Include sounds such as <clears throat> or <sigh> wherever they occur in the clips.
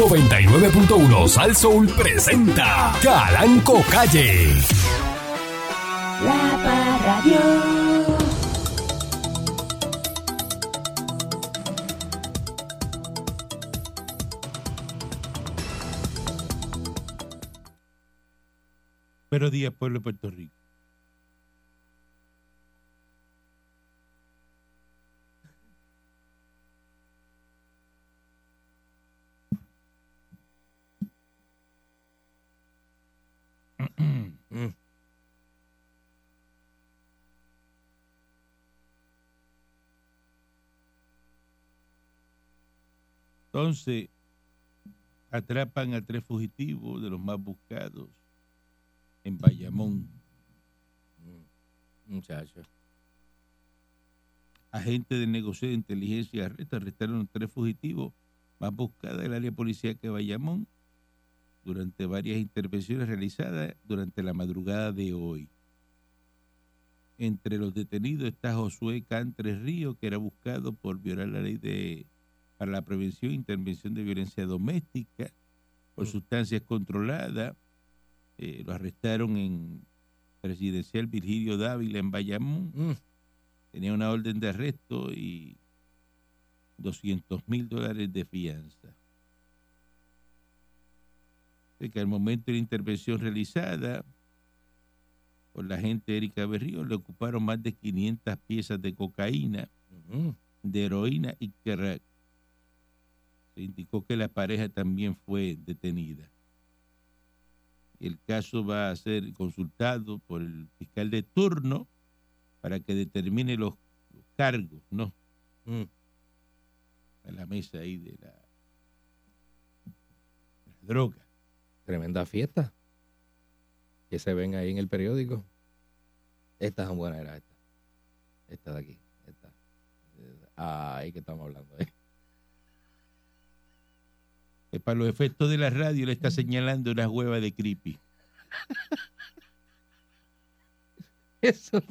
99.1 Sal Soul presenta Calanco Calle. La Parradio. Buenos días, pueblo de Puerto Rico. Entonces, atrapan a tres fugitivos de los más buscados en Bayamón. Muchacho. Agentes de negocio de inteligencia arresta, arrestaron a tres fugitivos más buscados del área policial que Bayamón durante varias intervenciones realizadas durante la madrugada de hoy. Entre los detenidos está Josué Cantres Río, que era buscado por violar la ley de para la prevención e intervención de violencia doméstica por sustancias controladas. Eh, lo arrestaron en residencial Virgilio Dávila en Bayamón. Mm. Tenía una orden de arresto y 200 mil dólares de fianza. De que al momento de la intervención realizada por la agente Erika Berrío le ocuparon más de 500 piezas de cocaína, de heroína y crack. Se indicó que la pareja también fue detenida. El caso va a ser consultado por el fiscal de turno para que determine los, los cargos, ¿no? Mm. A la mesa ahí de la, de la droga. Tremenda fiesta. Que se ven ahí en el periódico. Esta es buena era esta. Esta de aquí. Esta. Ah, ahí que estamos hablando. ¿eh? Que para los efectos de la radio le está señalando una hueva de creepy. <laughs> Eso,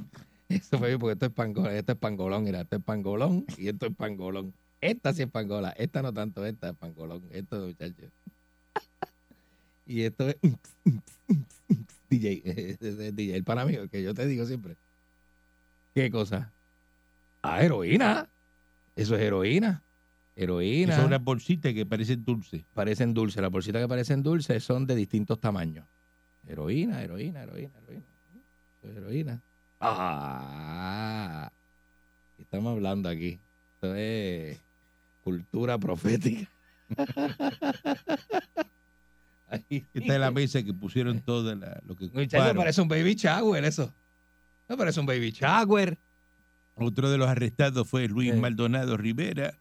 eso fue bien, porque esto es pangolón, esto es pangolón, mira, esto es pangolón y esto es pangolón. Esta sí es pangola, esta no tanto, esta es pangolón, esto muchachos. Y esto es <laughs> DJ, <laughs> es DJ, el pan amigo que yo te digo siempre. ¿Qué cosa? Ah, heroína. Eso es heroína. Heroína. Son unas bolsitas que parecen dulces. Parecen dulces, las bolsitas que parecen dulces son de distintos tamaños. Heroína, heroína, heroína, heroína. Heroína. Ah, ¿qué estamos hablando aquí? Esto es cultura profética. <laughs> Ahí. Esta es la mesa que pusieron toda la, lo que Muchacho, parece un baby shower eso. No parece un baby shower. Otro de los arrestados fue Luis Sí. Maldonado Rivera.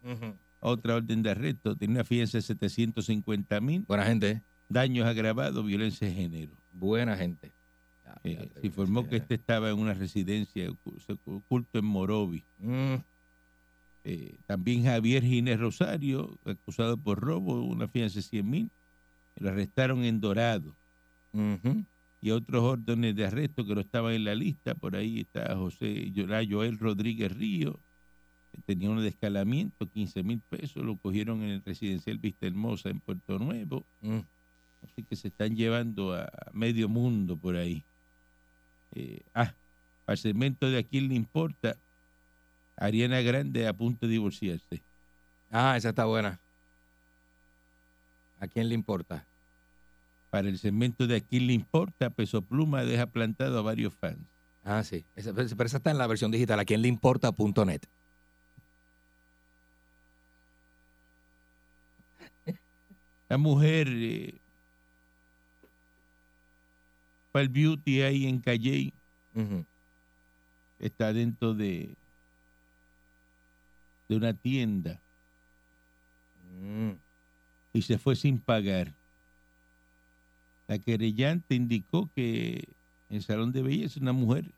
Otra orden de arresto. Tenía una fianza de 750 mil. Buena gente, ¿eh? Daños agravados, violencia de género. buena gente. Eh, se informó que este estaba en una residencia ocu- oculto en Morovi. Mm, Eh, también Javier Ginés Rosario, acusado por robo, una fianza de 100 mil. Lo arrestaron en Dorado. Y otros órdenes de arresto que no estaban en la lista. Por ahí está José Joel Rodríguez Río, tenía un descalamiento, 15 mil pesos. Lo cogieron en el residencial Vista Hermosa en Puerto Nuevo. Mm. Así que se están llevando a medio mundo por ahí. Eh, ah, al segmento de a quién le importa, Ariana Grande a punto de divorciarse. Ah, esa está buena. ¿A quién le importa? Para el segmento de a quién le importa, Peso Pluma deja plantado a varios fans. Ah, sí. Esa, pero esa está en la versión digital. ¿A quién le importa.net? La mujer eh, para el beauty ahí en Calle está dentro de, de una tienda Mm. y se fue sin pagar. La querellante indicó que en el salón de belleza una mujer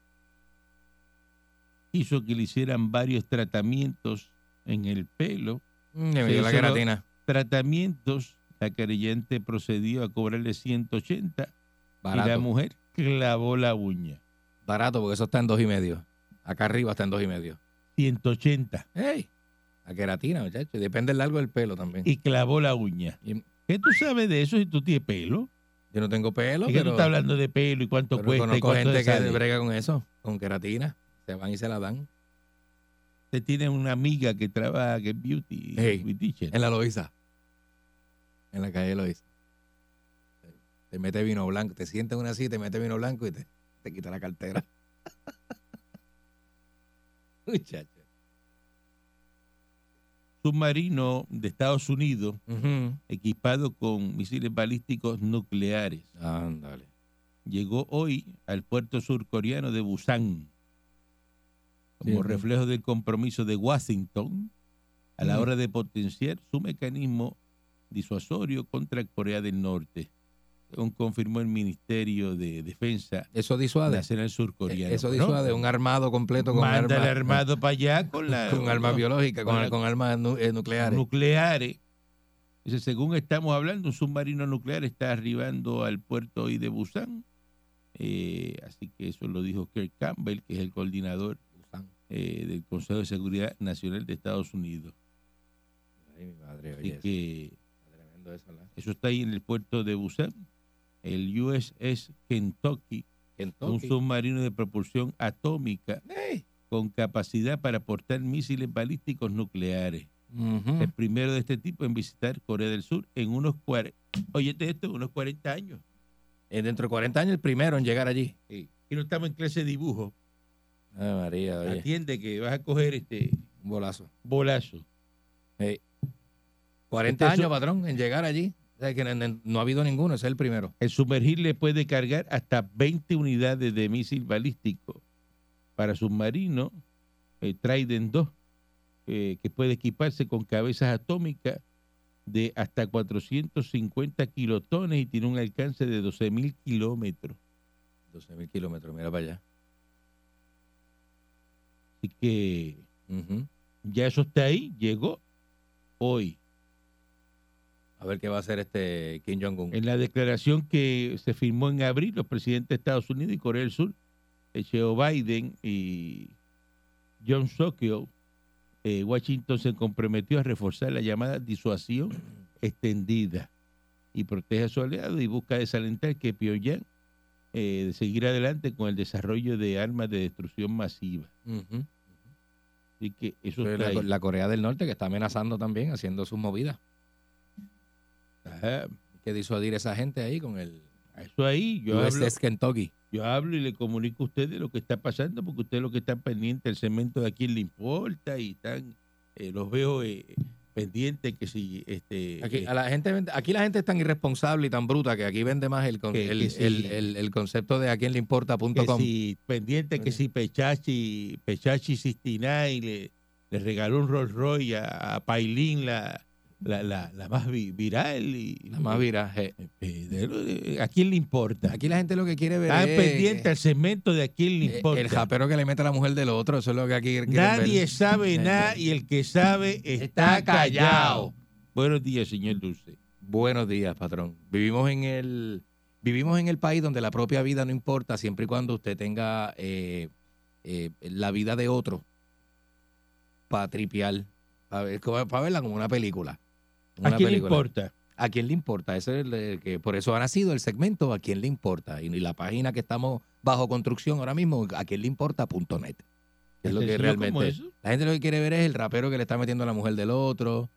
hizo que le hicieran varios tratamientos en el pelo. Mm, Se la queratina. Tratamientos, la querellante procedió a cobrarle 180 y la mujer clavó la uña. Barato, porque eso está en dos y medio. Acá arriba está en dos y medio. 180 ¡Ey! La queratina, muchachos. Depende del largo del pelo también. y clavó la uña. Y- ¿Qué tú sabes de eso si tú tienes pelo? Yo no tengo pelo, ¿Y qué tú pero, estás hablando de pelo y cuánto pero cuesta y conozco cuánto gente que brega con eso, con queratina. Se van y se la dan. Usted tiene una amiga que trabaja, que es beauty, Hey. beauty. En la Loiza. En la calle Loiza. Te mete vino blanco. Te sientas en una silla, te mete vino blanco y te, te quita la cartera. <laughs> Muchacho. submarino de Estados Unidos equipado con misiles balísticos nucleares. Ándale. Llegó hoy al puerto surcoreano de Busan como Sí, sí. reflejo del compromiso de Washington a la hora de potenciar su mecanismo disuasorio contra Corea del Norte, según confirmó el Ministerio de Defensa Eso disuade. Nacional Surcoreano. Eso disuade. Un armado completo con Manda el armado para allá con, la, <laughs> con armas biológicas, con, con la- con armas nu- nucleares. nucleares. Dice, según estamos hablando, un submarino nuclear está arribando al puerto hoy de Busan. Eh, así que eso lo dijo Kirk Campbell, que es el coordinador eh, del Consejo de Seguridad Nacional de Estados Unidos. Ay, mi madre, Así que eso, está ahí en el puerto de Busan. El USS Kentucky, un submarino de propulsión atómica con capacidad para portar misiles balísticos nucleares. El primero de este tipo en visitar Corea del Sur en unos 40, oye esto, unos 40 años. Eh, Dentro de 40 años el primero en llegar allí. Y no estamos en clase de dibujo. Ay, María, oye, Atiende que vas a coger este un bolazo. 40 Este años, patrón, en llegar allí. O sea, que no, ha habido ninguno, ese es el primero. El sumergible puede cargar hasta 20 unidades de misil balístico para submarino eh, Trident 2, eh, que puede equiparse con cabezas atómicas de hasta 450 kilotones y tiene un alcance de 12.000 kilómetros. 12 mil kilómetros, mira para allá. Así que ya eso está ahí, llegó hoy. A ver qué va a hacer este Kim Jong-un. En la declaración que se firmó en abril, los presidentes de Estados Unidos y Corea del Sur, eh, Joe Biden y John Sokyo, eh, Washington se comprometió a reforzar la llamada disuasión <clears throat> extendida y protege a su aliado y busca desalentar que Pyongyang eh, de seguir adelante con el desarrollo de armas de destrucción masiva. Ujú. Así que eso está la, ahí. la Corea del Norte que está amenazando también, haciendo sus movidas. Ajá. Hay que disuadir a esa gente ahí con el Eso ahí, yo hablo, Kentucky. yo hablo y le comunico a ustedes lo que está pasando, porque ustedes lo que están pendientes del cemento de a quién le importa y están, eh, los veo eh, pendientes que si este Aquí, eh, a la gente, aquí la gente es tan irresponsable y tan bruta que aquí vende más el, con- Que- el, que el- el- el concepto de a quién le importa.com. si pendiente que si Pechachi, Pechachi 69 le, le regaló un Rolls Royce a, a Pailín la, la, la, la más vi- viral y La más viraje. eh, lo de- ¿a quién le importa? Aquí la gente lo que quiere ver Están es pendientes al cemento de a quién le eh, importa. el japero que le mete a la mujer del otro. Eso es lo que aquí Nadie ver. sabe <laughs> nada y el que sabe está, Está callado. callado. Buenos días, señor Dulce. Buenos días, patrón. Vivimos en el vivimos en el país donde la propia vida no importa siempre y cuando usted tenga eh, eh, la vida de otro para tripear, para verla como una película. ¿A quién le importa? ¿A quién le importa? Ese es el que por eso ha nacido el segmento ¿A quién le importa? Y, y la página que estamos bajo construcción ahora mismo, ¿a quién le importa.net? Es lo ¿Tan que realmente. La gente lo que quiere ver es el rapero que le está metiendo a la mujer del otro.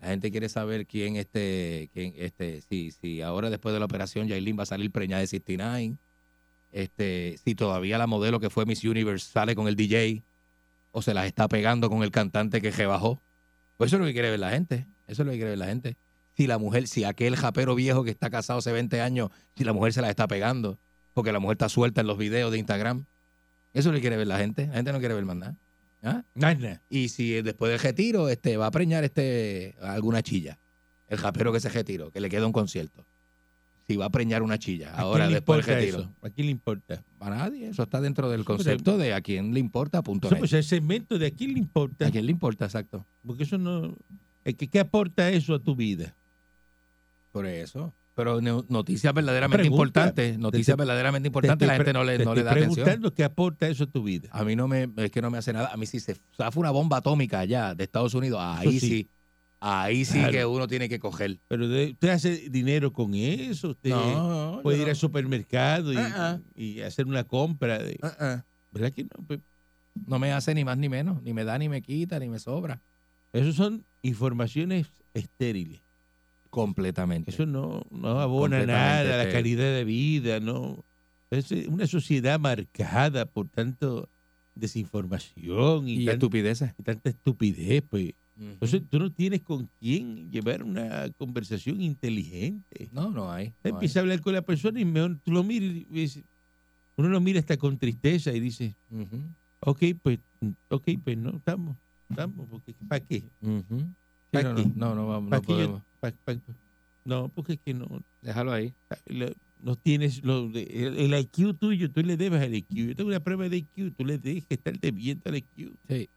La gente quiere saber quién este, quién este, si, si ahora después de la operación Yailin va a salir preñada de 69. Este, si todavía la modelo que fue Miss Universe sale con el DJ o se las está pegando con el cantante que rebajó. Pues eso es lo que quiere ver la gente. Eso es lo que quiere ver la gente. Si la mujer, si aquel japero viejo que está casado hace 20 años, si la mujer se las está pegando, porque la mujer está suelta en los videos de Instagram. Eso es lo que quiere ver la gente. La gente no quiere ver más nada. ¿Ah? Nada. Y si después del retiro este, va a preñar este, alguna chilla, el japero que se retiró, que le queda un concierto. Si va a preñar una chilla, ¿A ahora después del retiro. eso? ¿A quién le importa? A nadie, eso está dentro del concepto de a quién le importa, punto Eso, pues el segmento de a quién le importa. A quién le importa, exacto. Porque eso no. ¿Qué aporta eso a tu vida? Por eso. Pero no- noticias verdaderamente Pregunta. importantes, noticias te- verdadenteramente Te importantes, la gente no le, te no le estoy da atención. preguntando qué aporta eso a tu vida. A mí no me, es que no me hace nada. A mí si se zafa una bomba atómica allá de Estados Unidos, ahí sí. sí. ahí sí Claro. que uno tiene que coger. Pero usted hace dinero con eso, usted No, puede ir al supermercado y, ah. y hacer una compra. De, ah. ¿Verdad que no? Pues, No me hace ni más ni menos, ni me da ni me quita, ni me sobra. Eso son informaciones estériles. Completamente. Eso no, no abona nada a la calidad de vida, no. Es eh, una sociedad marcada por tanto desinformación y, y tan- estupideces. y tanta estupidez, pues. Entonces tú no tienes con quién llevar una conversación inteligente. no, no hay. No empieza a hablar con la persona y mejor tú lo miras y dices- uno lo mira hasta con tristeza y dice, Ujú, ok, pues, ok, pues no, estamos, estamos, porque ¿para qué? ujú. Sí, ¿Pa' no, qué? no, no, no, vamos, ¿Pa' no qué yo- podemos. pa- pa- no, porque es que no, Déjalo ahí. lo- no tienes lo de- el, el IQ tuyo, tú le debes al IQ. Yo tengo una prueba de IQ, tú le debes que estar debiendo al IQ. Sí.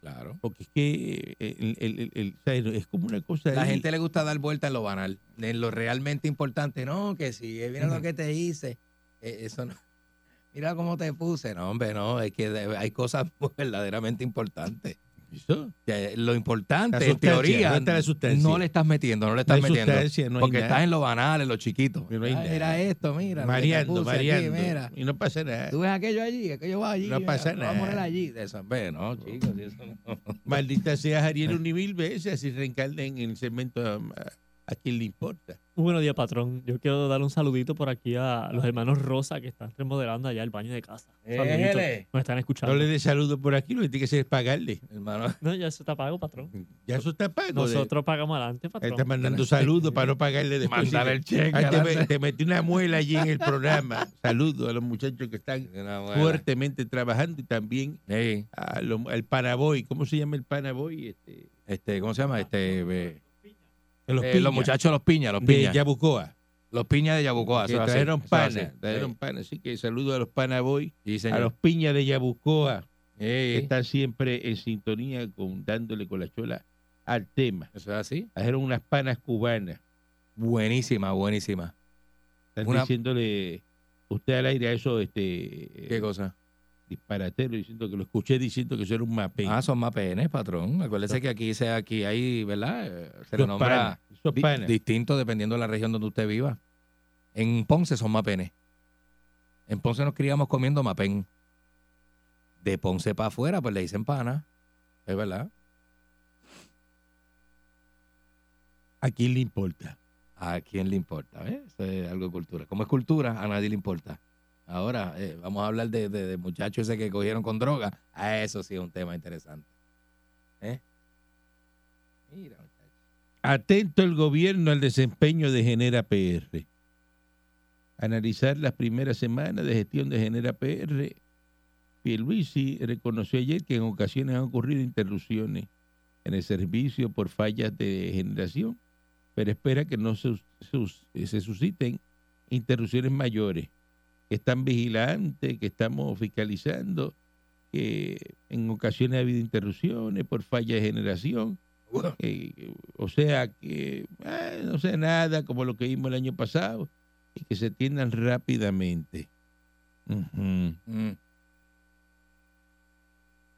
Claro. Porque es que eh, el- el- el- el- o sea, es como una cosa. La ahí. gente le gusta dar vuelta en lo banal, en lo realmente importante. No, que si eh, mira lo que te hice, eh, eso no. Mira cómo te puse. No, hombre, no, es que de- hay cosas <laughs> verdaderamente importantes. Que lo importante, en teoría, no le estás metiendo, no le No estás hay metiendo. no porque nada. estás en lo banal, en lo chiquito. No Ay, nada. mira esto, mira. Mareando, puse aquí, mira. Y no pasa nada. Tú ves aquello allí, aquello va allí. No mira, pasa lo Vamos a poner nada. allí. Eso, ve, no, chicos, eso no. Maldita sea Ariel <laughs> un y mil veces, así reencarnen en el segmento a, quien le importa. Muy buenos días, patrón. Yo quiero dar un saludito por aquí a los hermanos Rosa que están remodelando allá el baño de casa. Nos están escuchando. No le dé saludo por aquí, lo que tiene que hacer es pagarle. Hermano, No, ya eso está pago, patrón. Ya eso está pago. Nosotros pagamos adelante, Él patrón. está mandando saludos para no pagarle después. mandar el cheque. Ay, te, adelante. me- te metí una muela allí en el programa. Saludos a los muchachos que están fuertemente trabajando y también Sí. a lo- al Panaboy. ¿Cómo se llama el Panaboy? Este, Este, ¿cómo se llama? Este, eh, los, eh, los muchachos, los piñas, los de piñas. Yabucoa. Los piñas de Yabucoa. que trajeron eso es pana, así. trajeron pana. Así que saludos a los Panaboy, Sí, a los piñas de Yabucoa, Sí, están siempre en sintonía con dándole con la chola al tema. Eso es así. Trajeron unas panas cubanas. Buenísima, buenísima. Están Una- diciéndole usted al aire a eso, este ¿Qué cosa? Disparatero, diciendo que lo escuché diciendo que eso era un mapén. Ah, son más penes, patrón. Acuérdese que aquí, sea, aquí hay, ¿verdad? Eh, Se le nombra di- distinto dependiendo de la región donde usted viva. En Ponce son mapenes. En Ponce nos criamos comiendo mapén. De Ponce para afuera, pues le dicen pana. Es verdad. ¿A quién le importa? ¿A quién le importa? ¿ves? Eso es algo de cultura. Como es cultura, a nadie le importa. Ahora, eh, vamos a hablar de, de, de ese que cogieron con droga. A eso sí es un tema interesante. ¿Eh? Mira. Atento el gobierno al desempeño de Genera PR. Analizar las primeras semanas de gestión de Genera PR. Pierluisi reconoció ayer que en ocasiones han ocurrido interrupciones en el servicio por fallas de generación, pero espera que no se, se susciten interrupciones mayores, que están vigilantes, que estamos fiscalizando, que en ocasiones ha habido interrupciones por falla de generación, eh, o sea que eh, no sea nada como lo que vimos el año pasado y que se atiendan rápidamente. Mm.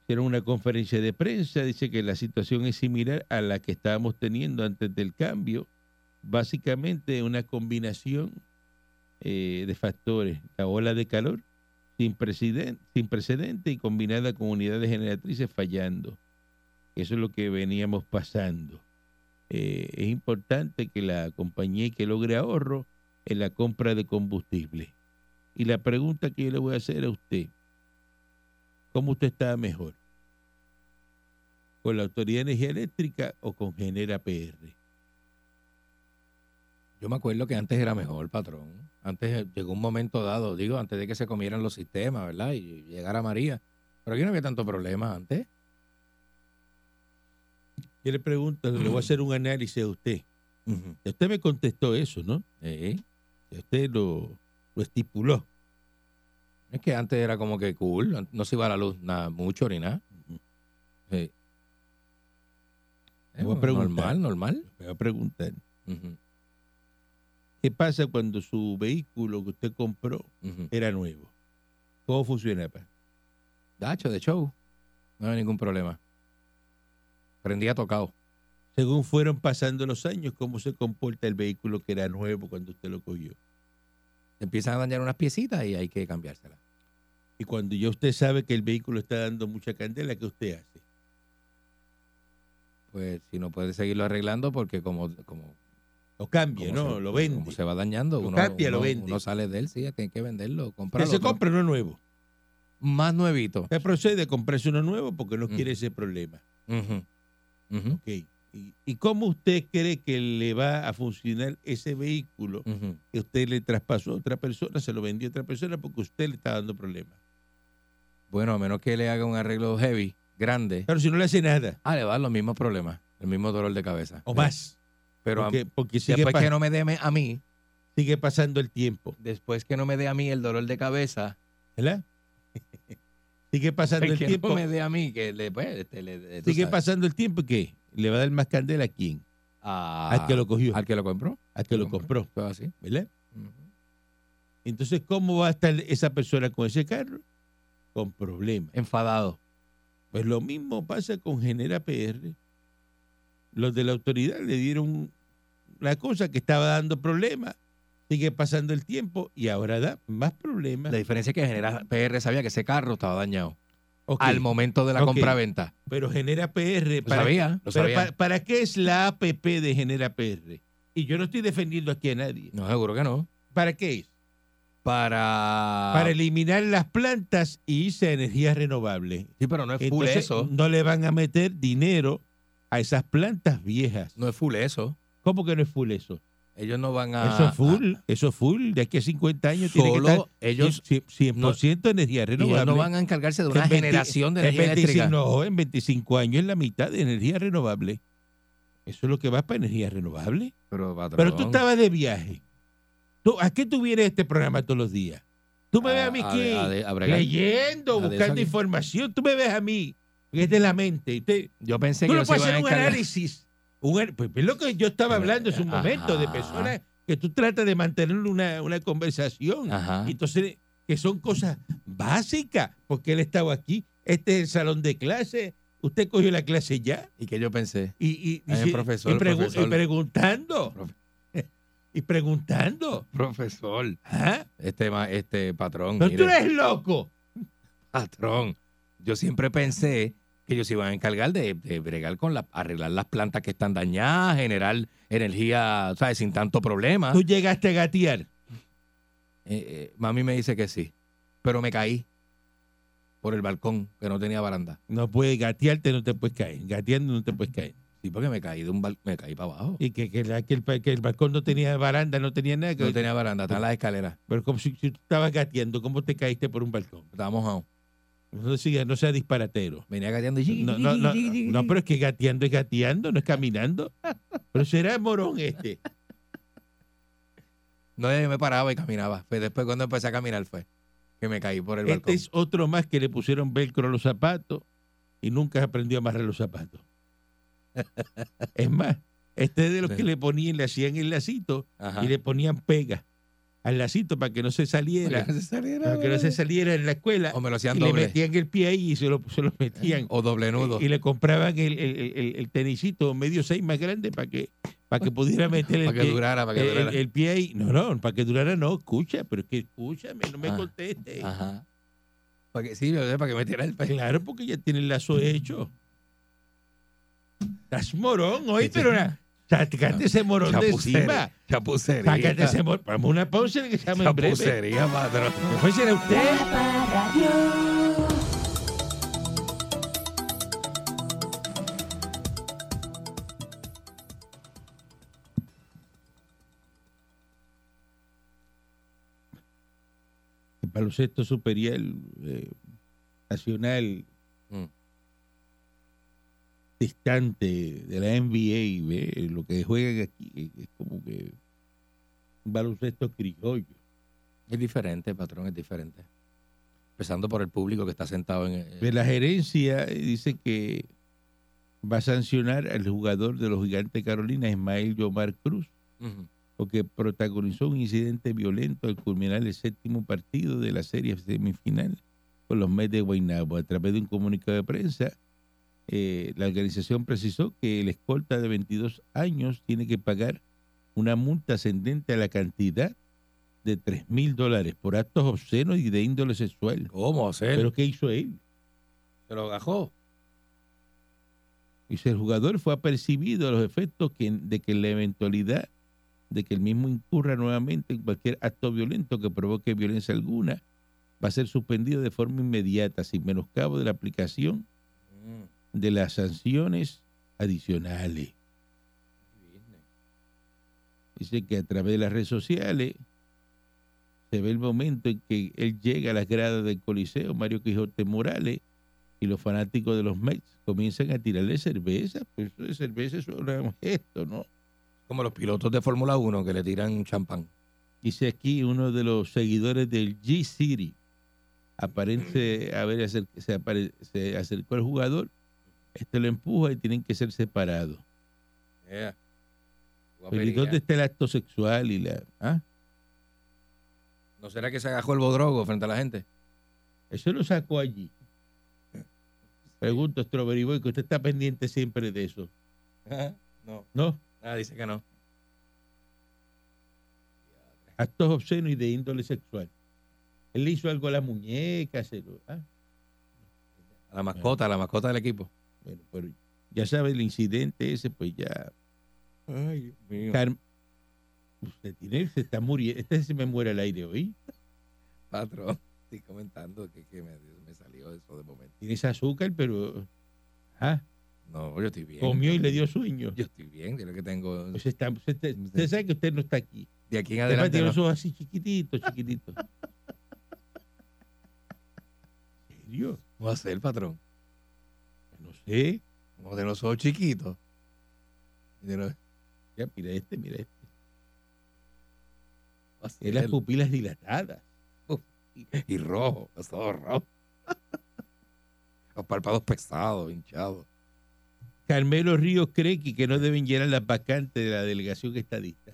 Hicieron una conferencia de prensa, dice que la situación es similar a la que estábamos teniendo antes del cambio, básicamente una combinación eh, de factores, la ola de calor sin, precedente, sin precedente y combinada con unidades generatrices fallando. Eso es lo que veníamos pasando. Eh, es importante que la compañía que logre ahorro en la compra de combustible. Y la pregunta que yo le voy a hacer a usted, ¿cómo usted está mejor? ¿Con la Autoridad de Energía Eléctrica o con Genera PR? Yo me acuerdo que antes era mejor, patrón. Antes eh, llegó un momento dado, digo, antes de que se comieran los sistemas, ¿verdad? Y llegara María. Pero aquí no había tanto problema antes. Yo le pregunto, le voy a hacer un análisis a usted. Y Usted me contestó eso, ¿no? Sí. Usted lo, lo estipuló. Es que antes era como que cool, no se iba la luz nada mucho ni nada. Sí. Voy a Eh, preguntar. normal, normal. Me va a preguntar, Ujú, ¿qué pasa cuando su vehículo que usted compró era nuevo? ¿Cómo funcionaba? Dacho, de show. No había ningún problema. Prendía tocado. según fueron pasando los años, cómo se comporta el vehículo que era nuevo cuando usted lo cogió. Empiezan a dañar unas piecitas y hay que cambiárselas. Y cuando ya usted sabe que el vehículo está dando mucha candela, ¿qué usted hace? Pues si no puede seguirlo arreglando porque como, como, Lo cambia, como ¿no? se, lo como vende. se va dañando, Lo uno, cambia, lo vende. uno sale de él, sí, hay que venderlo, comprarlo. se compra uno nuevo. Más nuevito. Usted procede a comprarse uno nuevo porque no Mm. quiere ese problema. Ok. ¿Y, y cómo usted cree que le va a funcionar ese vehículo que usted le traspasó a otra persona, se lo vendió a otra persona porque usted le está dando problemas? Bueno, a menos que le haga un arreglo heavy, grande, Claro, si no le hace nada, ah, le va a dar los mismos problemas, el mismo dolor de cabeza. o más. Pero porque, porque sigue, después que no me dé a mí, sigue pasando el tiempo, después que no me dé a mí el dolor de cabeza, ¿verdad? <laughs> sigue pasando el que tiempo. no me dé a mí, que le, pues, este, le- tú Sigue sabes, pasando el tiempo y ¿qué? ¿Le va a dar más candela a quién? a- Al que lo cogió, al que lo compró. al que lo compró, Todo así. ¿verdad? Entonces, ¿cómo va a estar esa persona con ese carro? Con problemas. Enfadado. Pues lo mismo pasa con Genera PR. Los de la autoridad le dieron una cosa que estaba dando problemas, sigue pasando el tiempo y ahora da más problemas. La diferencia es que Genera PR sabía que ese carro estaba dañado al momento de la compraventa. Pero Genera PR, Lo sabía, lo pero sabía. para, para qué es la APP de Genera PR? Y yo no estoy defendiendo aquí a nadie. No, seguro que no. ¿Para qué es? Para... Para eliminar las plantas y irse a energías renovables. Sí, pero no es full Entonces, eso. no le van a meter dinero a esas plantas viejas. No es full eso. ¿Cómo que no es full eso? Ellos no van a... Eso es full, eso es full. De aquí a 50 años tiene que estar ellos... 100%, energía y renovable. ellos no van a encargarse de una en 20 generación de en energía 25 eléctrica. No, en 25 años es la mitad de energía renovable. Eso es lo que va para energía renovable. Pero, patrón, Pero tú estabas de viaje. ¿Tú, ¿A qué tú vienes a este programa todos los días? Tú me ves a mí a- ¿qué? a de- a bregar. leyendo, A de buscando aquí. información. Tú me ves a mí, que es de la mente. Usted, Yo pensé tú que no puedes a hacer un encargar... análisis. Un an- pues es lo que yo estaba hablando hace un Ajá. momento de personas que tú tratas de mantener una, una conversación. Ajá. Y Entonces, que son cosas básicas, porque él estaba aquí. Este es el salón de clase. Usted cogió la clase ya. ¿Y que yo pensé? Y, y, Ay, dice- profesor, y pregu- profesor. y preguntando. Profe- <laughs> y preguntando. Profesor. ¿Ah? Este, este patrón. Pero tú mire, eres loco. patrón. Yo siempre pensé ellos se iban a encargar de, de bregar con la, arreglar las plantas que están dañadas, generar energía, ¿sabes? Sin tanto problema. Tú llegaste a gatear. Eh, eh, mami me dice que sí, pero me caí por el balcón, que no tenía baranda. No puedes gatearte, no te puedes caer. Gateando no te puedes caer. Sí, porque me caí de un bal- me caí para abajo. Y que, que, la- que el, que el balcón no tenía baranda, no tenía nada. que- No tenía baranda, están las escaleras. Pero como si, si tú estabas gateando, ¿cómo te caíste por un balcón? Estábamos mojado. No, siga, no sea disparatero. Venía gateando y No, no, no, no, pero es que gateando es gateando, no es caminando. <laughs> Pero será morón este. No, yo me paraba y caminaba. Pues después cuando empecé a caminar fue que me caí por el Este balcón. es otro más que le pusieron velcro a los zapatos y nunca aprendió a amarrar los zapatos. <laughs> Es más, este es de los que le ponían, le hacían el lacito Ajá. y le ponían pega al lacito para que no se saliera, Para que no se saliera, para que no se saliera en la escuela. O me lo hacían Y le doble. metían el pie ahí y se lo, se lo metían. O doble nudo. Y le compraban el, el, el- el tenisito medio seis más grande para que, para que pudiera meter el Para que pie, durara, para que durara. el- el pie ahí. No, no, para que durara no, escucha, pero es que escúchame, no me Ah, conteste. Ajá. Para que, sí, para que metiera el pelo. Claro, porque ya tiene el lazo hecho. Estás morón hoy, pero na- sácate ese morón de encima. Chapucería. Sácate ese morón. Vamos a una pausa que se llama en breve. Será usted. El baloncesto superior eh, nacional. Distante de la NBA, ¿ve? lo que juegan aquí eh, es como que un baloncesto criollo. Es diferente, patrón, es diferente. Empezando por el público que está sentado en... eh, De la gerencia eh, dice que va a sancionar al jugador de los Gigantes Carolina, Ismael Yomar Cruz, porque protagonizó un incidente violento al culminar el séptimo partido de la serie semifinal con los Mets de Guaynabo. A través de un comunicado de prensa, eh, la organización precisó que el escolta de 22 años tiene que pagar una multa ascendente a la cantidad de 3 mil dólares por actos obscenos y de índole sexual. ¿Cómo hacer? ¿Pero qué hizo él? se lo agajó. Dice, el jugador fue apercibido a los efectos que, de que la eventualidad de que el mismo incurra nuevamente en cualquier acto violento que provoque violencia alguna, va a ser suspendido de forma inmediata, sin menoscabo de la aplicación Mm, de las sanciones adicionales. Dice que a través de las redes sociales se ve el momento en que él llega a las gradas del Coliseo, Mario Quijote Morales, y los fanáticos de los Mets comienzan a tirarle cerveza. Pues eso de cerveza era un gesto, ¿no? Como los pilotos de Fórmula 1 que le tiran champán. Dice aquí uno de los seguidores del G-City, aparente <clears throat> se, apare- se acercó al jugador, este lo empuja y tienen que ser separados. Yeah. Pero ¿y dónde está el acto sexual y la... ah? ¿No será que se agajó el bodrogo frente a la gente? Eso lo sacó allí. Pregunto, Strawberry Boy, que usted está pendiente siempre de eso, No, ¿no? nada, dice que no. Actos obscenos y de índole sexual. Él le hizo algo a la muñeca, se lo- ah, A la mascota, a la mascota del equipo. Bueno, pero ya sabe el incidente ese, pues ya... Ay, Dios mío. Usted tiene, se está muriendo, este se me muere al aire hoy. Patrón, estoy comentando que, que me, me salió eso de momento. Tienes azúcar, pero... ah, No, yo estoy bien. comió y le dio sueño. Yo estoy bien, yo lo que tengo. Pues está- usted, usted sabe que usted no está aquí. De aquí en adelante. tiene los ojos así chiquititos, chiquititos. <laughs> ¿En serio? ¿Cómo va a ser, patrón? Sé. Como de los ojos chiquitos. Y los- Ya, mira este, mira este. Tiene las pupilas dilatadas. Y rojo, los ojos rojos. <laughs> Los párpados pesados, hinchados. Carmelo Ríos cree que, que no deben llenar las vacantes de la delegación estadista.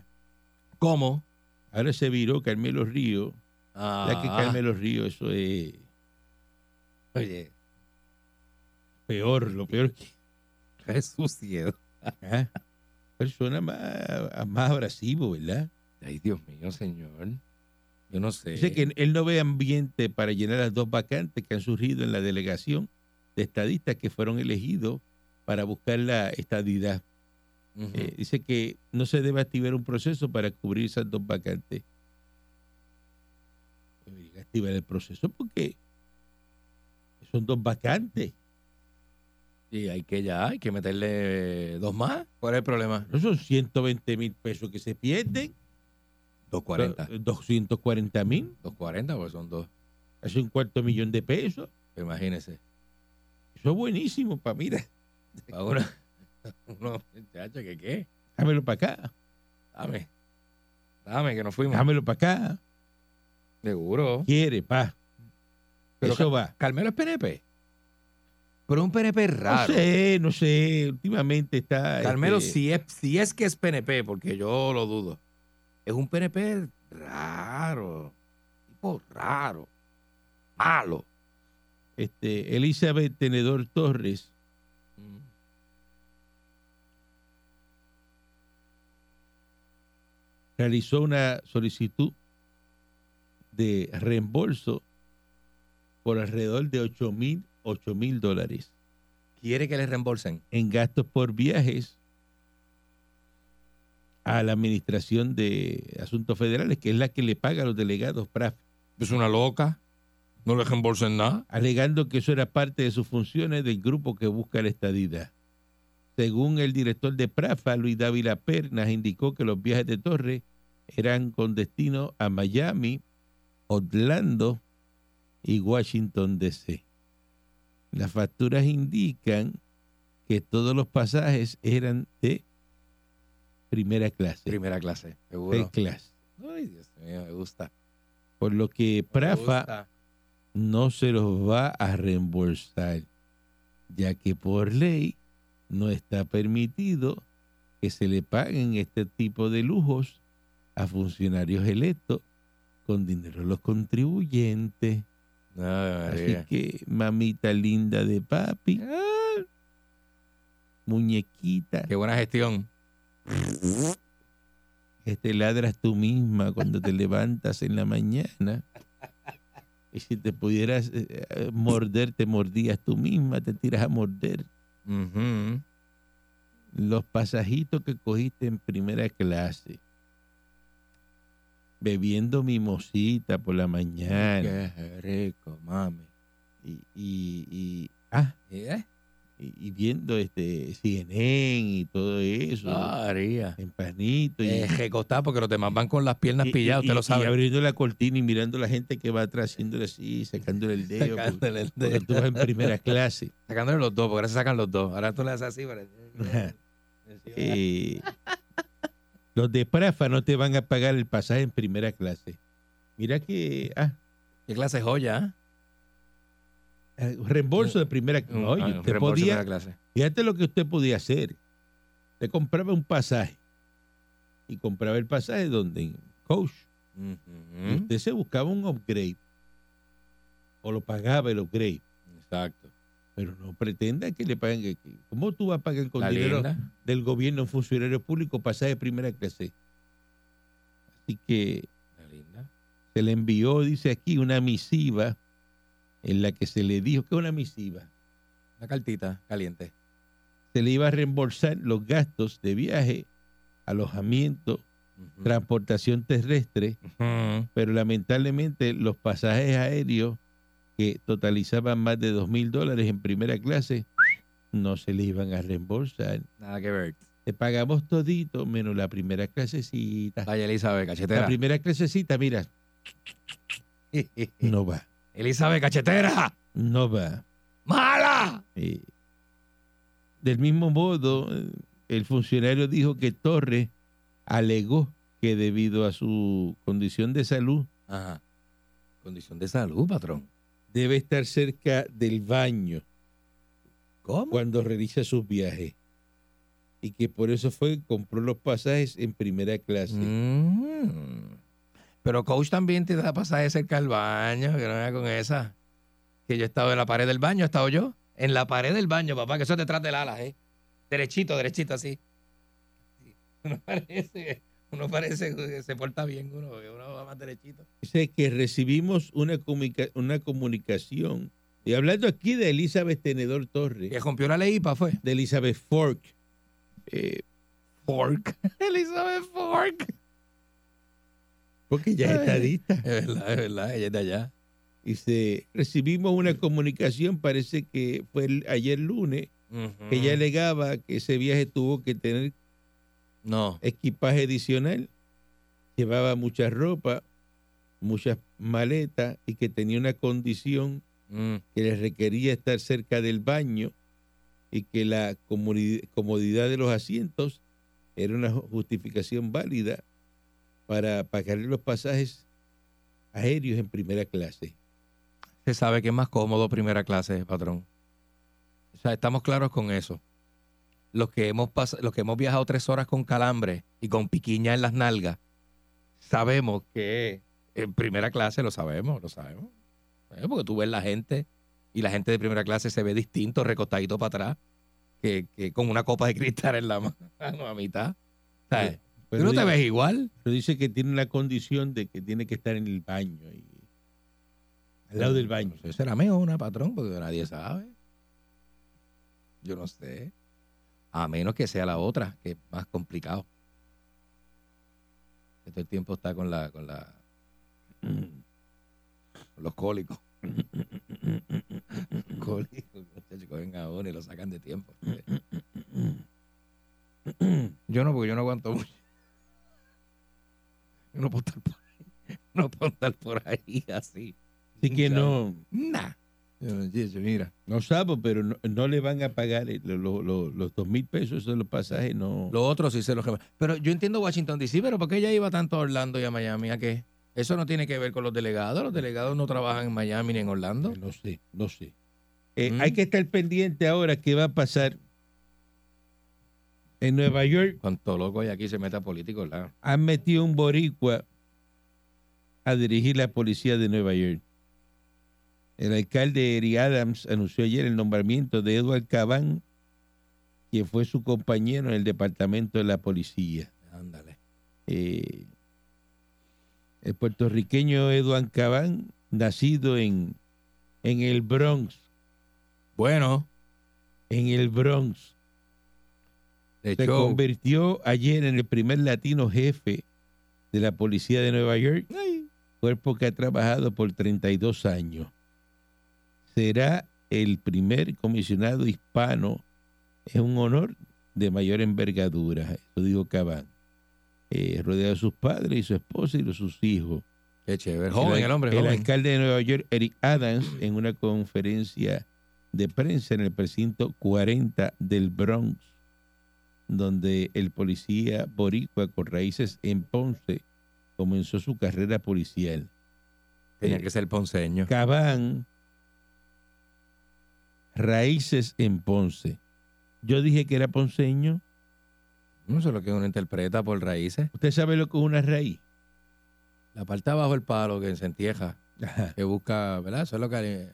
¿Cómo? Ahora se viró Carmelo Ríos. Ah, Ya que Carmelo Ríos, eso es Oye, peor, lo peor que... <laughs> Jesús cielo. ah, Persona más, más abrasivo, ¿verdad? Ay, Dios mío, señor. Yo no sé. Dice que él no ve ambiente para llenar las dos vacantes que han surgido en la delegación de estadistas que fueron elegidos para buscar la estadidad. Eh, dice que no se debe activar un proceso para cubrir esas dos vacantes. Debería activar el proceso porque son dos vacantes. Y hay que ya, hay que meterle dos más. ¿Cuál es el problema? No son 120 mil pesos que se pierden. 240. Eh, 240 mil. 240, pues son dos. Hace un cuarto millón de pesos. Imagínese. Eso es buenísimo para mira. Para <laughs> uno, uno, muchacho, ¿qué qué? Dámelo para acá. Dame. Dame, que nos fuimos. Dámelo para acá. Seguro. Quiere, pa. Pero Eso va. Carmelo es PNP. Pero un PNP raro. No sé, no sé. Últimamente está. Carmelo, este, si, es, si es que es PNP, porque yo lo dudo. Es un PNP raro. Tipo raro. Malo. este, Elizabeth Tenedor Torres realizó una solicitud de reembolso por alrededor de 8 mil, 8 mil dólares Quiere que le reembolsen. en gastos por viajes a la Administración de Asuntos Federales, que es la que le paga a los delegados PRAF, Es una loca. No le reembolsen nada. alegando que eso era parte de sus funciones del grupo que busca la estadidad. Según el director de PRAFA, Luis Dávila Pernas, indicó que los viajes de Torres eran con destino a Miami, Orlando y Washington, D.C. Las facturas indican que todos los pasajes eran de primera clase, Primera clase, de seguro. clase. Ay, Dios mío, me gusta. Por lo que PRAFA no se los va a reembolsar, ya que por ley no está permitido que se le paguen este tipo de lujos a funcionarios electos con dinero de los contribuyentes. Ay, Así que, mamita linda de papi, muñequita Qué buena gestión. que te ladras tú misma cuando te levantas en la mañana. Y si te pudieras eh, eh, morder, te mordías tú misma, te tiras a morder. Los pasajitos que cogiste en primera clase, bebiendo mimosita por la mañana Qué rico, mami. y, y, y- ah, ¿Eh? y, y viendo este CNN y todo eso, María. en panito y, Eh, recostado porque los demás van con las piernas y- pilladas, y- usted lo y sabe. abriendo la cortina y mirando a la gente que va atrás haciéndole así, sacándole el dedo. Sacándole el porque dedo. tú vas en primera <laughs> clase. Sacándole los dos, porque ahora se sacan los dos. Ahora tú le haces así. para- <laughs> Eh, los de Prafa no te van a pagar el pasaje en primera clase. Mira que ah, ¿Qué clase joya? eh, reembolso de primera ¿eh? Un- Oye, ah, usted de clase. fíjate lo que usted podía hacer. Te compraba un pasaje y compraba el pasaje donde en coach. Y usted se buscaba un upgrade o lo pagaba el upgrade. Exacto. Pero no pretenda que le paguen. ¿Cómo tú vas a pagar con La dinero linda. del gobierno funcionario público pasaje de primera clase? Así que se le envió, dice aquí, una misiva en la que se le dijo que una misiva. Una cartita caliente. Se le iba a reembolsar los gastos de viaje, alojamiento, transportación terrestre, pero lamentablemente los pasajes aéreos que totalizaban más de dos mil dólares en primera clase no se le iban a reembolsar. Nada que ver. Te pagamos todito menos la primera clasecita. Vaya Elizabeth, La cachetera. primera clasecita, mira, no va, Elizabeth, cachetera. no va. ¡Mala! Eh, del mismo modo, el funcionario dijo que Torres alegó que debido a su condición de salud Ajá. Condición de salud, patrón. Debe estar cerca del baño ¿Cómo? cuando realiza sus viajes y que por eso fue que compró los pasajes en primera clase. Mm. Pero coach también te da pasaje cerca del baño, que no vaya con esa. Que yo he estado en la pared del baño, he estado yo. En la pared del baño, papá, que eso es detrás del ala, ¿eh? Derechito, derechito, así. <laughs> Sí. Uno parece, uno parece que se porta bien, uno, uno va más derechito. Dice que recibimos una, comunica- una comunicación, y hablando aquí de Elizabeth Tenedor Torres, Que rompió la ley IPA, fue. de Elizabeth Fork, eh, Fork. <laughs> Elizabeth Fork. porque ya es estadista. Es verdad, es verdad, ella es de allá. Dice, recibimos una comunicación, parece que fue el- ayer lunes, que ella alegaba que ese viaje tuvo que tener No. equipaje adicional, llevaba mucha ropa, muchas maletas y que tenía una condición Mm. que le requería estar cerca del baño y que la comodi- comodidad de los asientos era una ju- justificación válida para pagarle los pasajes aéreos en primera clase. se sabe que es más cómodo primera clase, patrón. O sea, estamos claros con eso. Los que hemos pas- los que hemos viajado tres horas con calambre y con piquiña en las nalgas, sabemos que en primera clase lo sabemos, lo sabemos. Eh, Porque tú ves la gente y la gente de primera clase se ve distinto, recostadito para atrás, que, que con una copa de cristal en la <laughs> mano a mitad. Sea, Pero tú no te ves igual. pero dice que tiene una condición de que tiene que estar en el baño, y- al lado del baño. Eso será una patrón, porque nadie sabe. Yo no sé. A menos que sea la otra, que es más complicado. Que todo el tiempo está con la, con la, con los cólicos. <laughs> cólicos, muchachos, cogen a uno y lo sacan de tiempo. Yo no, porque yo no aguanto mucho. Yo no puedo estar por ahí, no puedo estar por ahí así. Así que no, Nah. Mira, no sabe, pero no, no le van a pagar lo- lo- los dos mil pesos de los pasajes, no. lo otro sí se lo quema. Pero yo entiendo Washington DC, pero ¿por qué ella iba tanto a Orlando y a Miami? ¿A qué? Eso no tiene que ver con los delegados. Los delegados no trabajan en Miami ni en Orlando. No sé, no sé. Eh, Mm. Hay que estar pendiente ahora qué va a pasar en Nueva York. Cuánto loco hay aquí se mete a políticos, ¿verdad? Han metido un boricua a dirigir la policía de Nueva York. El alcalde Eric Adams anunció ayer el nombramiento de Edward Caban, quien fue su compañero en el departamento de la policía. Ándale. Eh, el puertorriqueño Eduan Cabán, nacido en, en el Bronx, Bueno, en el Bronx, de se convirtió ayer en el primer latino jefe de la policía de Nueva York, cuerpo que ha trabajado por 32 años. Será el primer comisionado hispano, es un honor de mayor envergadura, eso dijo Cabán. Eh, rodeado de sus padres y su esposa y de sus hijos. qué chévere. Joven el hombre, el joven. alcalde de Nueva York, Eric Adams, en una conferencia de prensa en el precinto 40 del Bronx, donde el policía boricua con raíces en Ponce comenzó su carrera policial. Tenía Eh, que ser ponceño. Cabán, raíces en Ponce. Yo dije que era ponceño. No sé lo que uno interpreta por raíces. ¿Usted sabe lo que es una raíz? La parte abajo del palo que se entieja, que busca, ¿verdad? Eso es lo que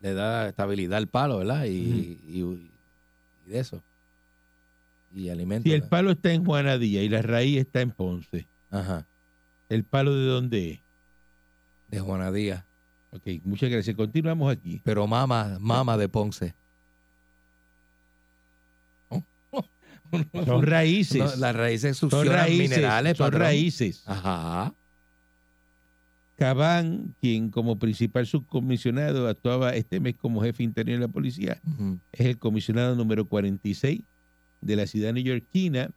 le, da estabilidad al palo, ¿verdad? Y, y- y de eso. Y alimento. Si el palo está en Juanadía y la raíz está en Ponce, Ajá. ¿el palo de dónde es? De Juana Díaz. Ok, muchas gracias. Continuamos aquí. Pero mama, mama de Ponce. <laughs> Son raíces. No, las raíces son raíces. minerales, son patrón. raíces. Ajá. Cabán, quien como principal subcomisionado actuaba este mes como jefe interior de la policía, es el comisionado número 46 de la ciudad neoyorquina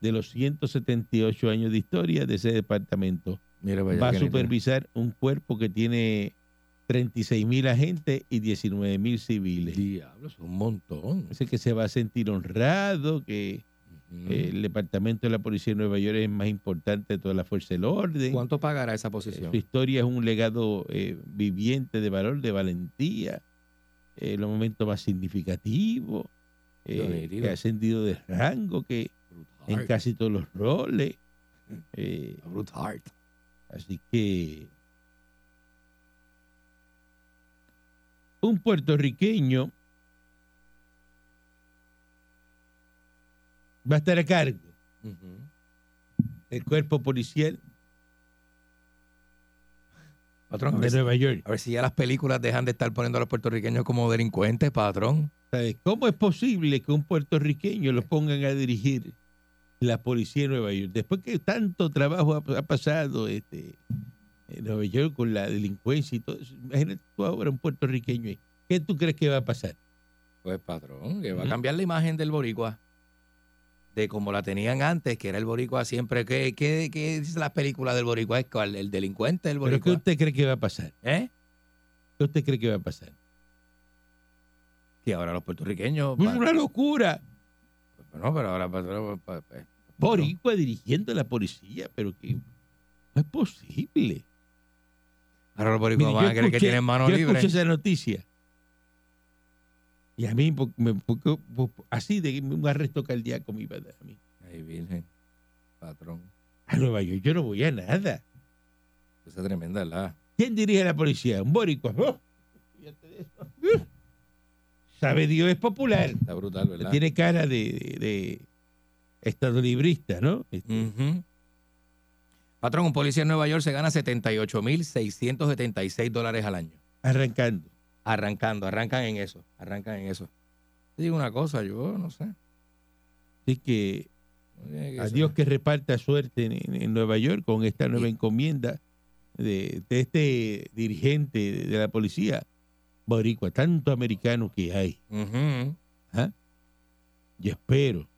de los 178 años de historia de ese departamento. Mira, vaya Va a supervisar un cuerpo que tiene 36 mil agentes y 19 mil civiles. Diablo, es un montón. Dice que se va a sentir honrado, que eh, el departamento de la policía de Nueva York es más importante de toda la fuerza del orden. ¿Cuánto pagará esa Eh, posición? Su historia es un legado eh, viviente de valor, de valentía, los momentos más significativos, que ha ascendido de rango, que en casi todos los roles. <laughs> eh, Brutal. así que un puertorriqueño va a estar a cargo del cuerpo policial Patrón, a de ver, Nueva York. a ver si ya las películas dejan de estar poniendo a los puertorriqueños como delincuentes, patrón. ¿Sabes? ¿Cómo es posible que un puertorriqueño lo pongan a dirigir la policía de Nueva York? Después que tanto trabajo ha, ha pasado este, en Nueva York con la delincuencia y todo eso, imagínate tú ahora un puertorriqueño ahí. ¿Qué tú crees que va a pasar? Pues, patrón, que va a cambiar la imagen del boricua. De como la tenían antes, que era el boricua siempre. ¿Qué, qué, qué dice las películas del boricua? ¿Es cuál? ¿El delincuente del ¿Pero qué boricua? usted cree que va a pasar? ¿Eh? ¿Qué usted cree que va a pasar? Que ahora los puertorriqueños... Es pa- una locura. No, pero ahora... patrón, pa- pa- Boricua dirigiendo la policía, pero que no es posible. Ahora los boricuas van yo a creer que tienen mano yo libre. escuché esa noticia. Y a mí, me- po- po- así de un arresto cardíaco me iba a dar a mí. Ay, virgen. Patrón. A Nueva York yo no voy a nada. Esa es tremenda, ¿verdad? ¿Quién dirige la policía? Un boricua. ¡Oh! ¡Uh! Sabe Dios, es popular. Está brutal, ¿verdad? Tiene cara de, de, de estadolibrista, ¿no? Este. Patrón, un policía en Nueva York se gana 78.676 dólares al año. Arrancando. Arrancando, arrancan en eso, arrancan en eso. Te digo una cosa, yo no sé. Así que que a. Dios que reparta suerte en, Nueva York con esta nueva Sí. encomienda de, de este dirigente de, la policía boricua, tanto americano que hay. Ujú. Y espero,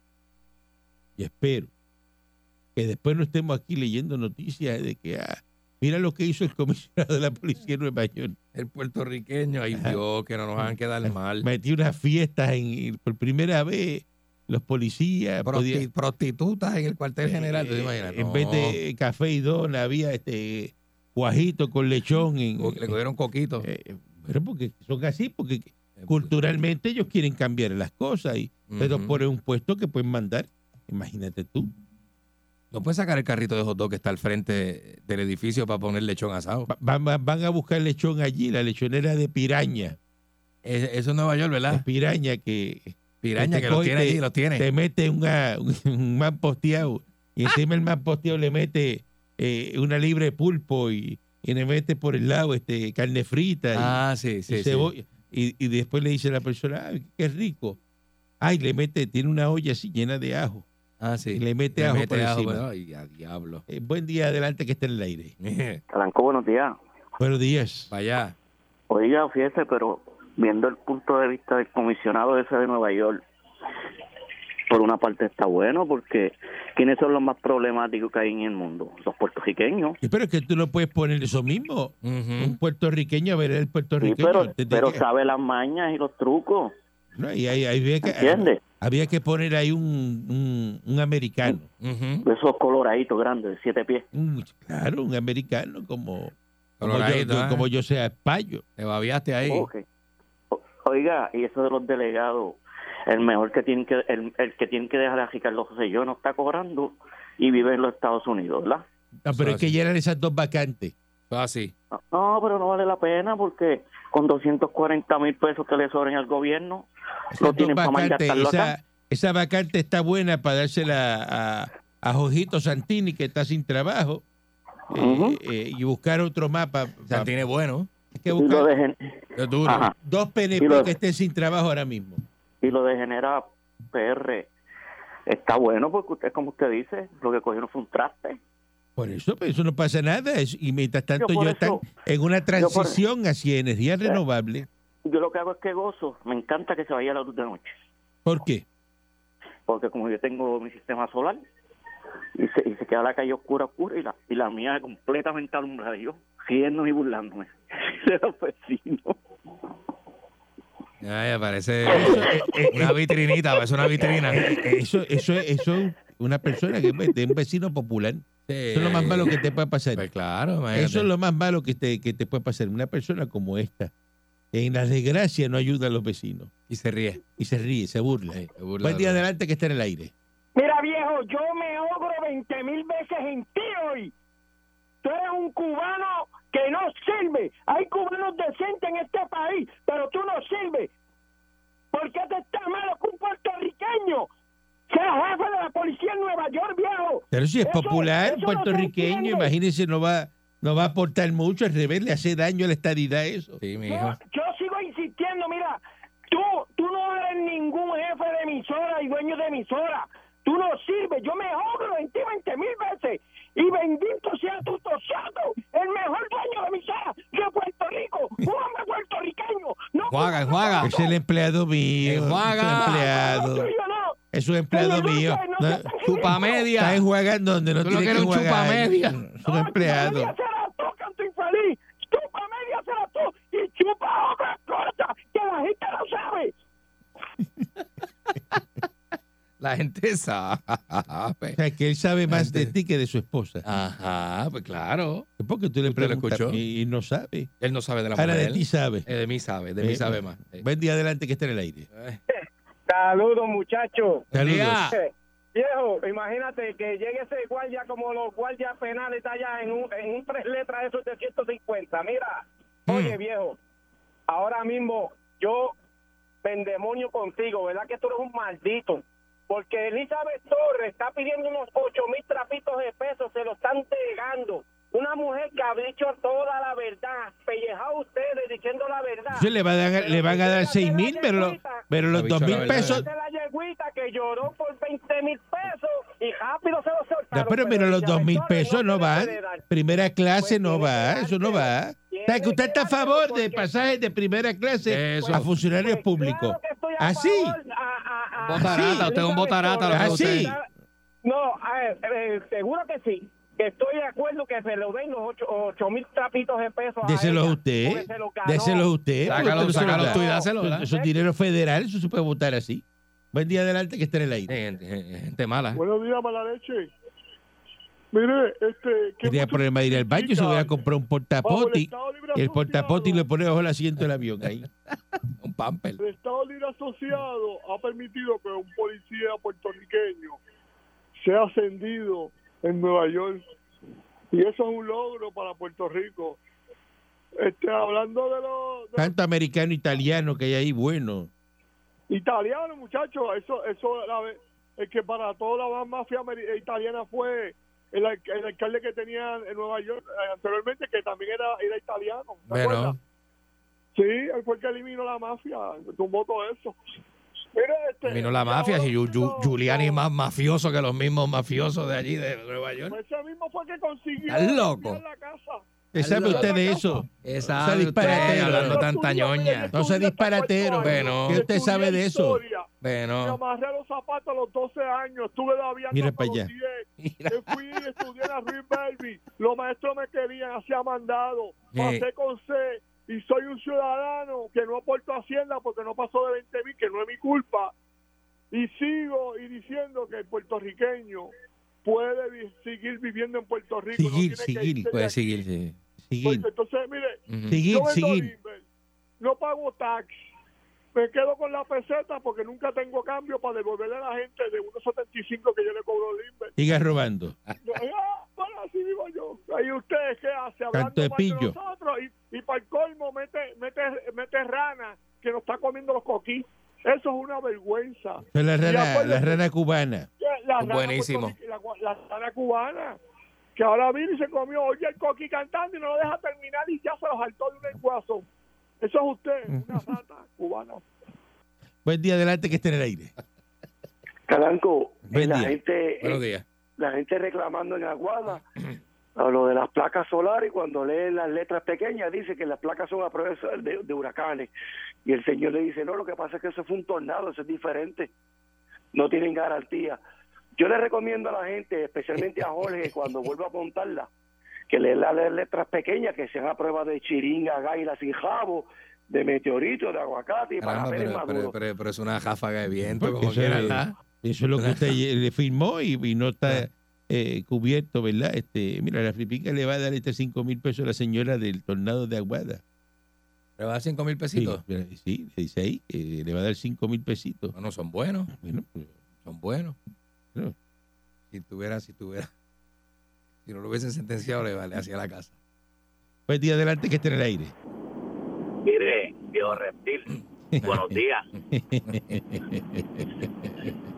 y espero que después no estemos aquí leyendo noticias de que, ah, mira lo que hizo el comisionado de la policía de Nueva York. El puertorriqueño, ay. Dios, que no nos hagan quedar mal. Metió unas fiestas en, por primera vez, los policías Prosti- podían- prostitutas en el cuartel general, ¿te Eh, imaginas? En No. vez de café y dona, había este guajito con lechón. En, Le cogieron coquito. eh, pero porque son así, porque culturalmente ellos quieren cambiar las cosas y pero por un puesto que pueden mandar. Imagínate tú. No puedes sacar el carrito de hot dog que está al frente del edificio para poner lechón asado. Va- Van, van- van a buscar lechón allí, la lechonera de piraña. Es- Eso es Nueva York, Es ¿verdad? piraña que Piraña que los coge y tiene te- allí, los tiene. te mete una, un, man posteado y encima el man posteado le mete eh, una libre de pulpo y, y le mete por el lado este carne frita y, Ah, sí, y sí, sí. cebolla. Y, y después le dice a la persona, ay, qué rico. Ay, le mete, tiene una olla así llena de ajo. Ah, sí. Y le mete Le ajo mete por ajo, encima. pero- Ay, a diablo. Eh, buen día, adelante que esté en el aire. <laughs> Calanco, buenos días. Buenos días. Vaya. Oiga, fíjese, pero viendo el punto de vista del comisionado ese de Nueva York, por una parte está bueno, porque ¿quiénes son los más problemáticos que hay en el mundo? Los puertorriqueños. Y Pero es que tú no puedes poner eso mismo. Un puertorriqueño a ver el Sí, puertorriqueño. pero, sabe las mañas y los trucos, no, y ahí- ahí había, que, ¿entiendes? Había que poner ahí un, un, un americano. Ujú. Esos coloraditos grandes, de siete pies. Claro, un americano como, como, yo, ¿eh? como yo sea payo. Te babiaste ahí. O- Oiga, y eso de los delegados, el mejor que tienen que, el, el que tienen que dejar a Ricardo José yo no está cobrando y vive en los Estados Unidos, ¿verdad? No, pero es que ya eran esas dos vacantes. Así. No, pero no vale la pena porque con 240 mil pesos que le sobren al gobierno, lo dos tienen para esa, acá. esa vacante está buena para dársela a, a Jojito Santini, que está sin trabajo, eh, eh, y buscar otro mapa. Santini es bueno. Hay que Y lo, buscar de, gen- Es duro. ajá, dos PNP Y lo- que estén sin trabajo ahora mismo. y lo de Genera PR está bueno porque usted, como usted dice, lo que cogieron fue un traste. Por eso, pues, eso no pasa nada. es- y mientras tanto, Yo por ellos están eso- en una transición hacia energía renovable. Yo lo que hago es que gozo, me encanta que se vaya la luz de noche, ¿Por qué? porque como yo tengo mi sistema solar y se, y se queda la calle oscura, oscura y la, y la mía completamente alumbrada, yo riendo y burlándome <laughs> de los vecinos. Ay, parece <laughs> eh, eh, una vitrinita, parece una vitrina. Eh, Eso, eso, es- eso es una persona que es de un vecino popular. Eso es lo más malo que te puede pasar. Pues claro, imagínate. Eso es lo más malo que te, que te puede pasar. Una persona como esta, en la desgracia no ayuda a los vecinos. Y se ríe. Y se ríe, se burla. Sí, se burla Buen día de- adelante que está en el aire. Mira, viejo, yo me ogro 20 mil veces en ti hoy. Tú eres un cubano que no sirve. Hay cubanos decentes en este país, pero tú no sirves. ¿Por qué te está malo que un puertorriqueño sea jefe de la policía en Nueva York, viejo? Pero si es Eso- popular, eso puertorriqueño, imagínese, no va, no va a aportar mucho. Al revés, le hace daño a la estadidad eso. Sí, mi hijo. yo sigo insistiendo, mira, tú, tú no eres ningún jefe de emisora y dueño de emisora. Tú no sirves, yo me ogro en ti 20 mil veces. Y bendito sea tu tosato, el mejor dueño de emisora de Puerto Rico, un hombre puertorriqueño. No Juaga, juaga. Es el empleado mío. Es un Enjuaga. No, empleado. tuyo no. Es un empleado no mío. no No, Chupa media. Está enjuagando donde no Tú lo tiene que que un enjuagar. chupamedia. Es un No, empleado. chupa media será tú, canto infeliz. Chupa media será tú y chupa otra cosa que la gente no sabe. La gente <laughs> sabe. O sea, que él sabe más de ti que de su esposa. Ajá, pues claro. Es porque tú le ¿Usted lo preguntas escuchó? y, y no sabe. Él no sabe de la Ahora mujer. de ti sabe. Eh, de mí sabe, de mí Eh, sabe más. Eh, Buen día adelante que está en el aire. eh. Saludos, muchachos. Saludos. Viejo, imagínate que llegue ese guardia como los guardias penales está allá en un, en un tres letras esos de 150. Mira, oye, viejo, ahora mismo yo me endemonio contigo, ¿verdad que tú eres un maldito? Porque Elizabeth Torres está pidiendo unos 8 mil trapitos de pesos, se lo están entregando. Una mujer que ha dicho toda la verdad, pellejado a ustedes diciendo la verdad. Entonces le, va a dar- le van a dar seis mil, pero, lo- pero los Ha dos dicho la mil verdad. pesos. de la yegüita que lloró por 20 mil pesos y rápido se lo No, soltaron. pero mira, los ella dos mil Torres pesos no van. Primera clase Pues no tiene va, eso no va. O sea, que usted está a favor de pasajes de primera clase Eso. a funcionarios Pues públicos. claro ¿Así? Botarata, usted es un botarata. Torres. No, a ver, eh, seguro que sí. Que estoy de acuerdo que se le den los 8 mil trapitos de pesos. a Déselos a usted. lo a usted. Sácalo, sácalo lo tú y dáselo, Eso- ¿verdad? Eso es dinero federal, eso se puede votar así. Buen día adelante que esté en el aire. Eh, Gente, gente- gente mala. Buenos días, mala leche. Mire, este. ¿qué Tenía problema de ir al baño, se hubiera comprado un bajo el portapoti. Y el portapoti le pone bajo el asiento del avión ahí. <laughs> Un pamper. El Estado Libre Asociado ha permitido que un policía puertorriqueño sea ascendido en Nueva York. Y eso es un logro para Puerto Rico. Este, hablando de los. de- Tanto americano italiano que hay ahí, bueno. Italiano, muchachos, eso, eso, la es que para toda la mafia ameri- italiana fue el, el alcalde que tenía en Nueva York eh, anteriormente, que también era, era italiano. ¿te Bueno, acuerdas? Sí, él fue el que eliminó la mafia, tumbó todo eso. Mira, este, vino la mafia. Si Giu- Giu- no, Giuliani es no, más mafioso que los mismos mafiosos de allí, de Nueva York. pues Ese mismo fue que consiguió ¿Estás loco? la casa. ¿Qué sabe usted de eso? Esa Esa disparatero. hablando tanta ñoña. No hasta disparatero. Bueno. ¿Qué usted sabe de eso? historia. Me Bueno, amarré los zapatos a los 12 años, estuve todavía Mira hasta pa' allá. los 10. Yo fui y estudié en la Ruiz Belby. Los maestros me querían, hacía mandado. Sí. Pasé con C y soy un ciudadano que no aporto a Hacienda porque no pasó de 20 mil, que no es mi culpa. Y sigo y diciendo que el puertorriqueño puede vi- seguir viviendo en Puerto Rico. no Seguir, tiene que seguir, puede seguir. Seguir, entonces, mire, seguir, yo seguir. Limber, no pago tax, me quedo con la peseta porque nunca tengo cambio para devolverle a la gente de 1.75 que yo le cobro Limber. Siga robando. Yo, ah, así digo yo. Ahí ustedes qué hace hablando de nosotros y, y para el colmo mete, mete, mete rana que nos está comiendo los coquí. Eso es una vergüenza. Es la rana, la rana cubana. La rana Buenísimo. La, la rana cubana. Que ahora vino y se comió, oye el coqui cantando y no lo deja terminar y ya se lo saltó de un enguazo. Eso es usted, una <laughs> rata cubana. Buen día adelante que esté en el aire. Calanco, Buen la día. gente, Buenos días. La gente reclamando en Aguada a lo de las placas solares, cuando leen las letras pequeñas, dice que las placas son a prueba de, de huracanes. Y el señor le dice, no, lo que pasa es que eso fue un tornado, eso es diferente. No tienen garantía. Yo le recomiendo a la gente, especialmente a Jorge, <laughs> cuando vuelva a apuntarla, que lea las letras pequeñas, que sean a prueba de chiringa, gaila sin jabo, de meteorito, de aguacate y Caramba, para pero, maduro. pero, pero, pero es una ráfaga de viento, como quiera, ¿verdad? Eso es lo que usted <laughs> le firmó y, y no está eh, cubierto, ¿verdad? Este, mira, la Fripica le va a dar este 5 mil pesos a la señora del tornado de Aguada. ¿Le va a dar 5 mil Sí, pesitos? sí, le dice ahí que le va a dar 5 mil pesitos. No, no, son buenos, Bueno, pues, son buenos. Si tuviera, si tuviera. Si no lo hubiesen sentenciado, le vale hacia la casa. buen día adelante que esté en el aire. Mire, viejo reptil, buenos días.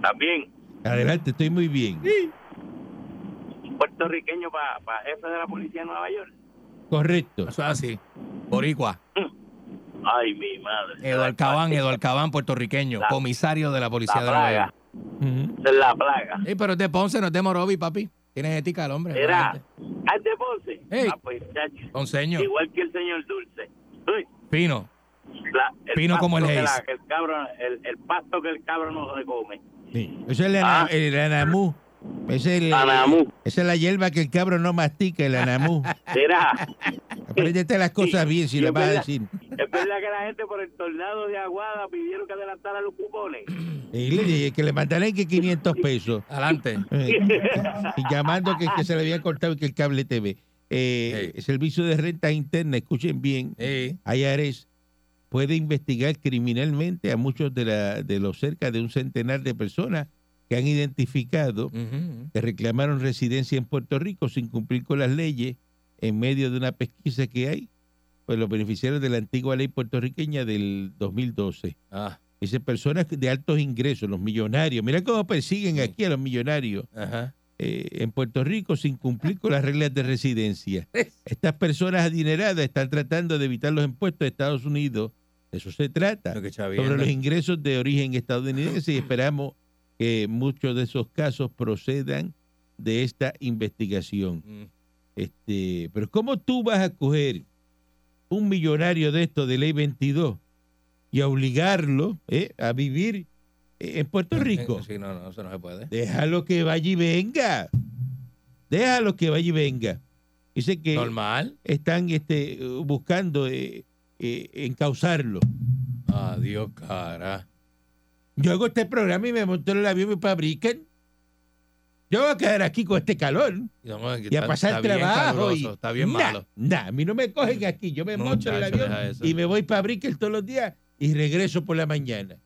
También, Adelante, estoy muy bien. puertorriqueño para jefe de la policía de Nueva York. Correcto. Eso es así. Boricua. Ay, mi madre. Eduard Cabán, Eduard Cabán, puertorriqueño, La- comisario de la La policía de Nueva. York. Ujú. Esa es la plaga. Sí, pero es de Ponce, no es de Morovi, papi. Tienes ética el hombre. Mira, realmente. ¿al de Ponce? Ey. Ah, pues, Igual que el señor Dulce. Uy, fino. La- el Fino como el Hayes. la- el, el, el pasto que el cabro no se come. Sí. Eso es el, Ah. el anamú. Ese es el- Anamú. Esa es la hierba que el cabro no mastica, el anamú. <laughs> Mira, Apréndete las cosas bien si es vas a decir. es verdad que la gente por el tornado de Aguada pidieron que adelantaran los cupones. <clears throat> Y le dije que le mandarán que 500 pesos. Adelante. <laughs> Eh, y llamando que, que se le había cortado y que el cable TV. Eh, Servicio de Renta Interna, escuchen bien, Sí. IARES puede investigar criminalmente a muchos de, la, de los cerca de un centenar de personas que han identificado que reclamaron residencia en Puerto Rico sin cumplir con las leyes en medio de una pesquisa que hay, pues los beneficiarios de la antigua ley puertorriqueña del 2012. Ah, Dice personas de altos ingresos, los millonarios. Mira cómo persiguen aquí a los millonarios ajá. eh, en Puerto Rico sin cumplir con las reglas de residencia. <laughs> Estas personas adineradas están tratando de evitar los impuestos de Estados Unidos. De eso se trata. Lo Sobre los ingresos de origen estadounidense y esperamos que muchos de esos casos procedan de esta investigación. Mm. Este, pero ¿cómo tú vas a coger un millonario de esto de ley 22 y a obligarlo eh, a vivir eh, en Puerto Rico? Sí, no, no, eso no se puede. Déjalo que vaya y venga. Déjalo que vaya y venga. Dice que Normal. están este, buscando eh, eh, encauzarlo. Adiós, cara. Yo hago este programa y me monto en el avión y me fabrican. Yo voy a quedar aquí con este calor No, y a pasar trabajo. y, está bien Nah, malo. nah, a mí no me cogen aquí. Yo me No, monto en el avión y me voy para Brickell todos los días y regreso por la mañana.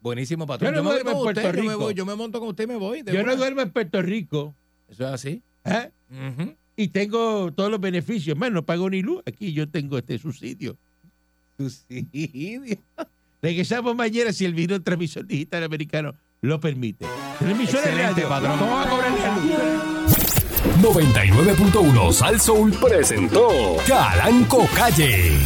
Buenísimo, patrón. Yo no me voy duermo en con Puerto usted, yo me voy, yo me monto con usted y me voy. Yo no duermo en Puerto Rico Eso es así. ¿ah? Ujú. Y tengo todos los beneficios. Más, no pago ni luz. Aquí yo tengo este subsidio. Subsidio. Regresamos mañana si el vino transmisor digital americano lo permite. Transmisor de Excelente, radio. patrón. ¿Cómo va a cobrar la luz? 99.1 Sal Soul presentó Calanco Calle.